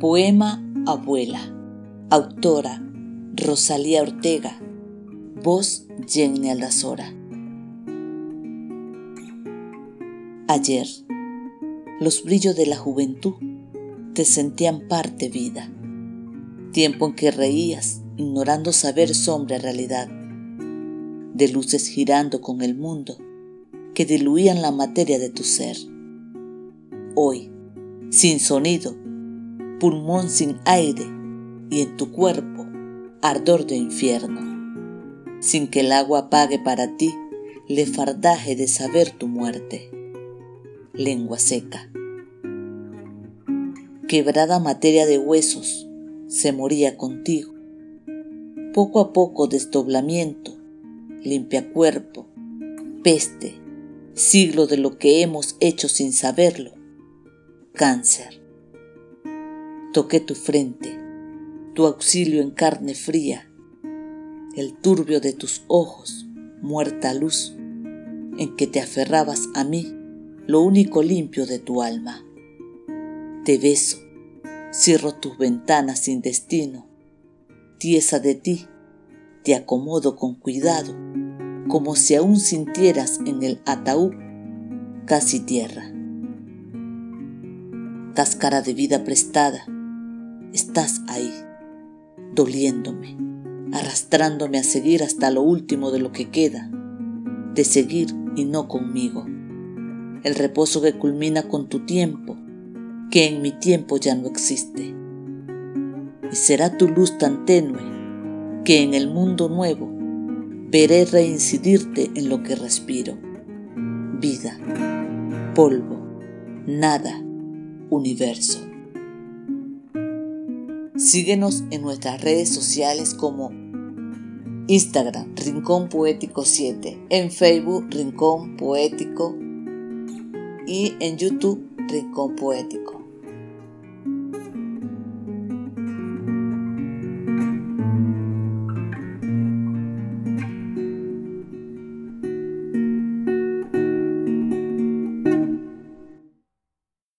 Poema Abuela. Autora Rosalía Ortega. Voz Jenny Aldazora. Ayer, los brillos de la juventud te sentían parte vida. Tiempo en que reías, ignorando saber sombra realidad. De luces girando con el mundo que diluían la materia de tu ser. Hoy, sin sonido, pulmón sin aire y en tu cuerpo ardor de infierno, sin que el agua apague para ti le fardaje de saber tu muerte. Lengua seca. Quebrada materia de huesos, se moría contigo. Poco a poco desdoblamiento, limpia cuerpo, peste, siglo de lo que hemos hecho sin saberlo, cáncer Toqué tu frente, tu auxilio en carne fría, el turbio de tus ojos, muerta luz, en que te aferrabas a mí, lo único limpio de tu alma. Te beso, cierro tus ventanas sin destino, tiesa de ti, te acomodo con cuidado, como si aún sintieras en el ataúd casi tierra. Cáscara de vida prestada, estás ahí, doliéndome, arrastrándome a seguir hasta lo último de lo que queda, de seguir y no conmigo. El reposo que culmina con tu tiempo, que en mi tiempo ya no existe. Y será tu luz tan tenue que en el mundo nuevo veré reincidirte en lo que respiro. Vida, polvo, nada, universo. Síguenos en nuestras redes sociales como Instagram Rincón Poético 7, en Facebook Rincón Poético y en YouTube Rincón Poético.